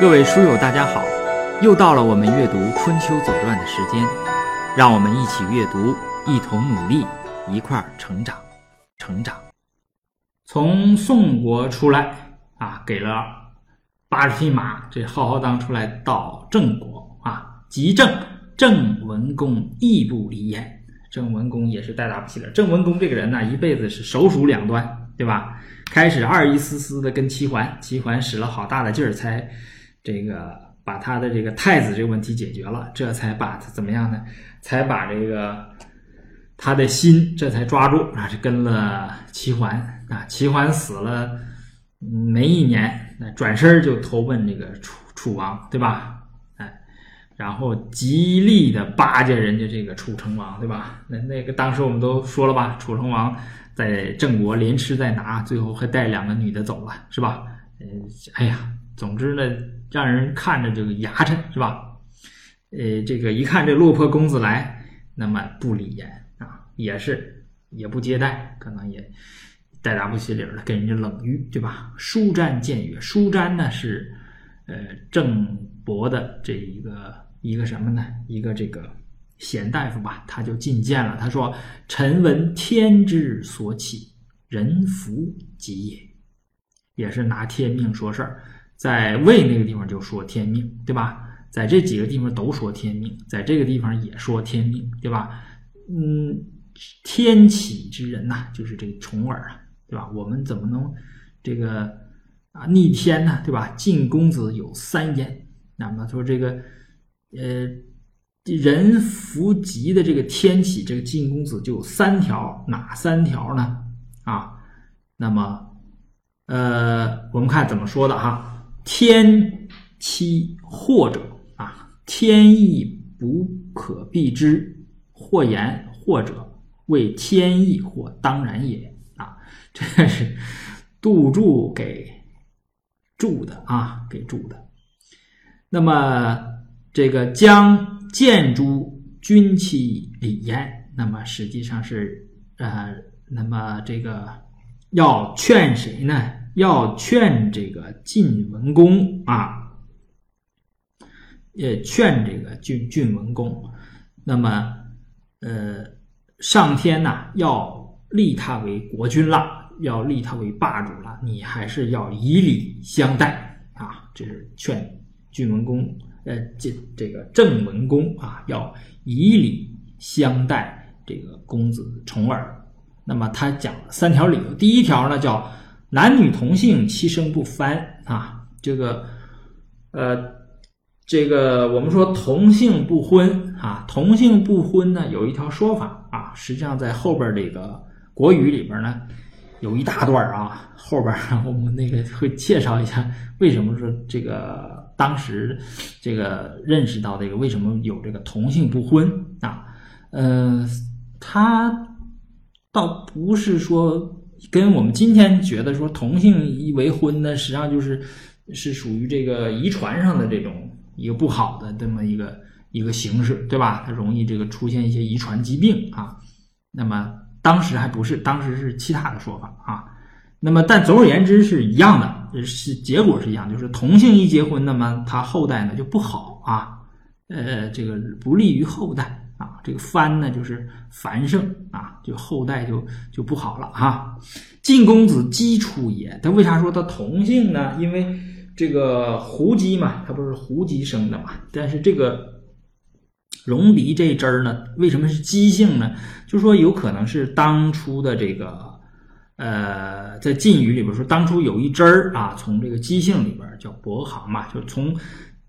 各位书友，大家好！又到了我们阅读《春秋左传》的时间，让我们一起阅读，一同努力，一块儿成长，成长。从宋国出来啊，给了八十匹马，这浩浩荡出来到郑国啊，及郑，郑文公亦不离焉。郑文公也是带大不起了。郑文公这个人呢，一辈子是手鼠两端，对吧？开始二意思思的跟齐桓，齐桓使了好大的劲儿才。这个把他的这个太子这个问题解决了，这才把他怎么样呢？才把这个他的心这才抓住啊，是跟了齐桓啊。齐桓死了没一年，那转身就投奔这个楚楚王，对吧？哎，然后极力的巴结人家这个楚成王，对吧？那那个当时我们都说了吧，楚成王在郑国连吃带拿，最后还带两个女的走了，是吧？嗯，哎呀。总之呢，让人看着这个牙碜，是吧？呃，这个一看这落魄公子来，那么不理言啊，也是也不接待，可能也带大不起礼了，跟人家冷遇，对吧？舒詹谏曰：“舒詹呢是呃郑伯的这一个一个什么呢？一个这个贤大夫吧，他就进谏了。他说：‘臣闻天之所起，人弗及也。’也是拿天命说事儿。”在魏那个地方就说天命，对吧？在这几个地方都说天命，在这个地方也说天命，对吧？嗯，天启之人呐，就是这个重耳啊，对吧？我们怎么能这个啊逆天呢？对吧？晋公子有三焉，那么说这个呃人弗及的这个天启，这个晋公子就有三条，哪三条呢？啊，那么呃，我们看怎么说的哈。天期或者啊，天意不可避之，或言或者为天意或当然也啊，这是杜注给注的啊，给注的。那么这个将见诸君期礼焉，那么实际上是呃，那么这个要劝谁呢？要劝这个晋文公啊，也劝这个晋晋文公，那么呃，上天呐要立他为国君了，要立他为霸主了，你还是要以礼相待啊！这是劝晋文公，呃，这这个郑文公啊，要以礼相待这个公子重耳。那么他讲了三条理由，第一条呢叫。男女同性，其生不翻啊！这个，呃，这个我们说同性不婚啊，同性不婚呢，有一条说法啊，实际上在后边这个国语里边呢，有一大段啊，后边我们那个会介绍一下为什么说这个当时这个认识到这个为什么有这个同性不婚啊？嗯，他倒不是说。跟我们今天觉得说同性一为婚呢，实际上就是是属于这个遗传上的这种一个不好的这么一个一个形式，对吧？它容易这个出现一些遗传疾病啊。那么当时还不是，当时是其他的说法啊。那么但总而言之是一样的，是结果是一样，就是同性一结婚，那么他后代呢就不好啊，呃，这个不利于后代。这个藩呢就是繁盛啊，就后代就就不好了哈。晋公子姬出也，他为啥说他同姓呢？因为这个胡姬嘛，他不是胡姬生的嘛。但是这个戎狄这支儿呢，为什么是姬姓呢？就说有可能是当初的这个呃，在晋语里边说，当初有一支儿啊，从这个姬姓里边叫伯行嘛，就从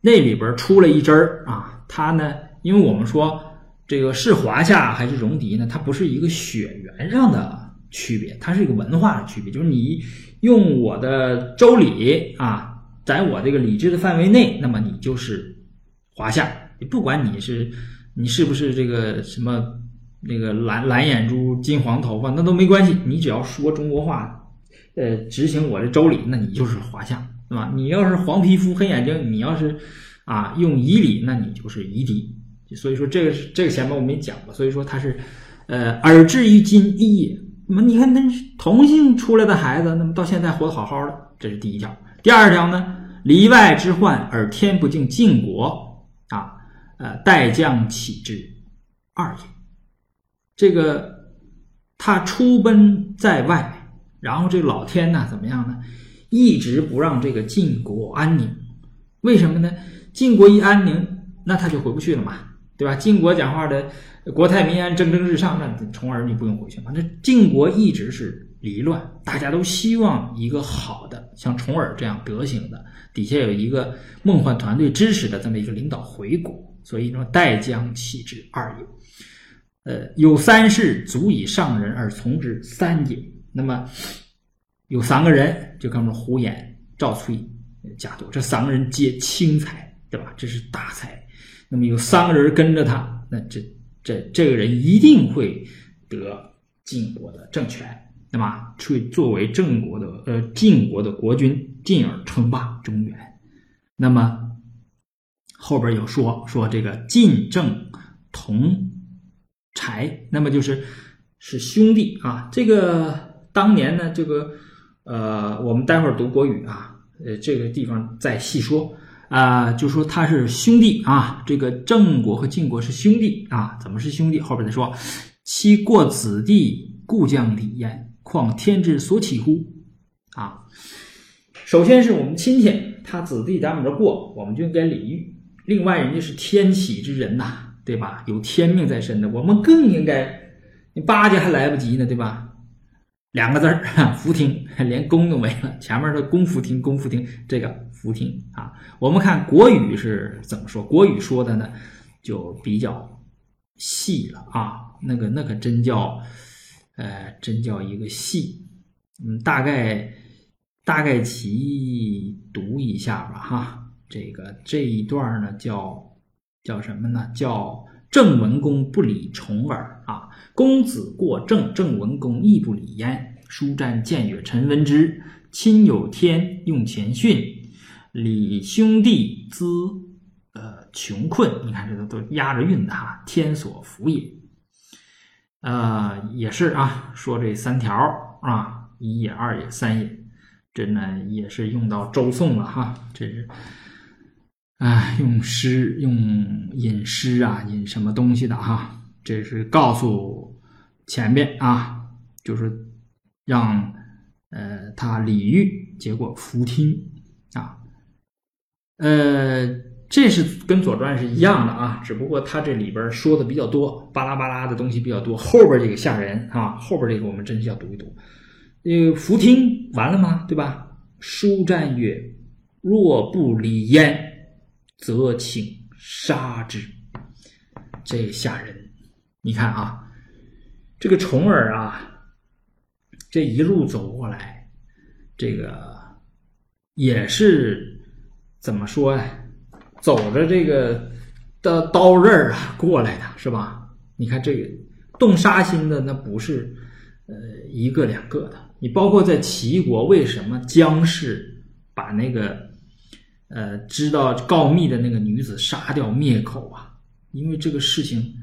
那里边出了一支儿啊。他呢，因为我们说。这个是华夏还是戎狄呢？它不是一个血缘上的区别，它是一个文化的区别。就是你用我的周礼啊，在我这个礼制的范围内，那么你就是华夏。你不管你是你是不是这个什么那个蓝蓝眼珠、金黄头发，那都没关系。你只要说中国话，呃，执行我的周礼，那你就是华夏，对吧？你要是黄皮肤、黑眼睛，你要是啊用夷礼，那你就是夷狄。所以说这个是这个前面我们也讲过，所以说他是，呃，耳至于今一也。那么你看，那同性出来的孩子，那么到现在活得好好的，这是第一条。第二条呢，里外之患而天不敬晋国啊，呃，待将起之二也。这个他出奔在外，然后这个老天呢怎么样呢？一直不让这个晋国安宁。为什么呢？晋国一安宁，那他就回不去了嘛，对吧？晋国讲话的国泰民安、蒸蒸日上，那重耳你不用回去嘛。那晋国一直是离乱，大家都希望一个好的，像重耳这样德行的，底下有一个梦幻团队支持的这么一个领导回国，所以说待将弃之二也。呃，有三事足以上人而从之三也。那么有三个人，就哥们胡衍、赵崔、贾朵，这三个人皆轻才。对吧？这是大才。那么有三个人跟着他，那这这这个人一定会得晋国的政权，对吧？会作为郑国的呃晋国的国君，进而称霸中原。那么后边有说说这个晋郑同柴，那么就是是兄弟啊。这个当年呢，这个呃，我们待会儿读国语啊，呃，这个地方再细说。啊，就说他是兄弟啊，这个郑国和晋国是兄弟啊，怎么是兄弟？后边再说，其过子弟，故将礼焉，况天之所起乎？啊，首先是我们亲戚，他子弟咱们这过，我们就应该礼遇。另外，人家是天启之人呐，对吧？有天命在身的，我们更应该，你巴结还来不及呢，对吧？两个字儿，福听，连宫都没了。前面的功夫听，功夫听，这个福听啊。我们看国语是怎么说？国语说的呢，就比较细了啊。那个那可真叫，呃，真叫一个细。嗯，大概大概其读一下吧哈。这个这一段呢，叫叫什么呢？叫郑文公不理重耳啊。公子过郑，郑文公亦不理焉。书瞻见曰：“臣闻之，亲有天，用前训，李兄弟资，呃，穷困。你看这都都押着韵的哈，天所福也。呃，也是啊，说这三条啊，一也，二也，三也，这呢也是用到周颂了哈。这是，哎，用诗，用引诗啊，引什么东西的哈。”这是告诉前边啊，就是让呃他礼遇，结果服听啊，呃，这是跟《左传》是一样的啊，只不过他这里边说的比较多，巴拉巴拉的东西比较多，后边这个吓人啊，后边这个我们真是要读一读。呃，服听完了吗？对吧？书战曰：“若不礼焉，则请杀之。”这吓人。你看啊，这个重耳啊，这一路走过来，这个也是怎么说呀？走着这个的刀刃啊过来的，是吧？你看这个动杀心的，那不是呃一个两个的。你包括在齐国，为什么姜氏把那个呃知道告密的那个女子杀掉灭口啊？因为这个事情。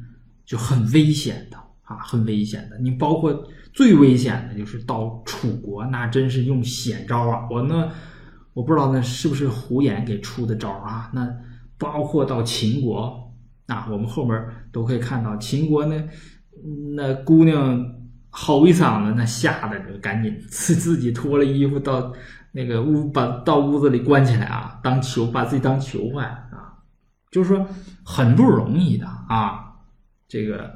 就很危险的啊，很危险的。你包括最危险的就是到楚国，那真是用险招啊！我呢，我不知道那是不是胡言给出的招啊？那包括到秦国啊，我们后面都可以看到秦国那那姑娘吼一嗓子，那吓得就赶紧自自己脱了衣服到那个屋把到屋子里关起来啊，当囚把自己当囚犯啊，就是说很不容易的啊。这个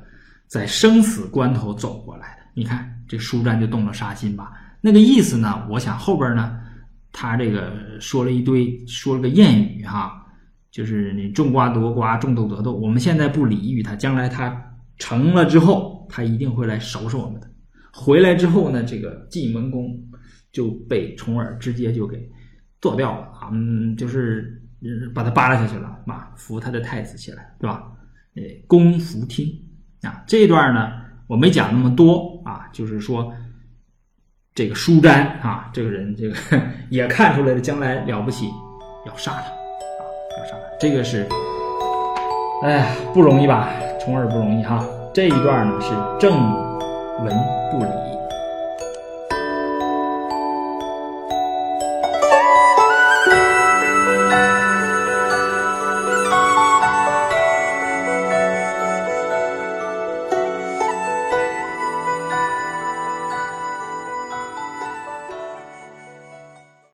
在生死关头走过来的，你看这舒战就动了杀心吧？那个意思呢？我想后边呢，他这个说了一堆，说了个谚语哈，就是你种瓜得瓜，种豆得豆。我们现在不理喻他，将来他成了之后，他一定会来收拾我们的。回来之后呢，这个晋文公就被重耳直接就给做掉了啊，嗯，就是把他扒拉下去了，嘛，扶他的太子起来，对吧？呃，公服听啊，这段呢，我没讲那么多啊，就是说，这个舒詹啊，这个人这个 也看出来了，将来了不起，要杀他啊，要杀他，这个是，哎呀，不容易吧？从而不容易哈。这一段呢是正文不离。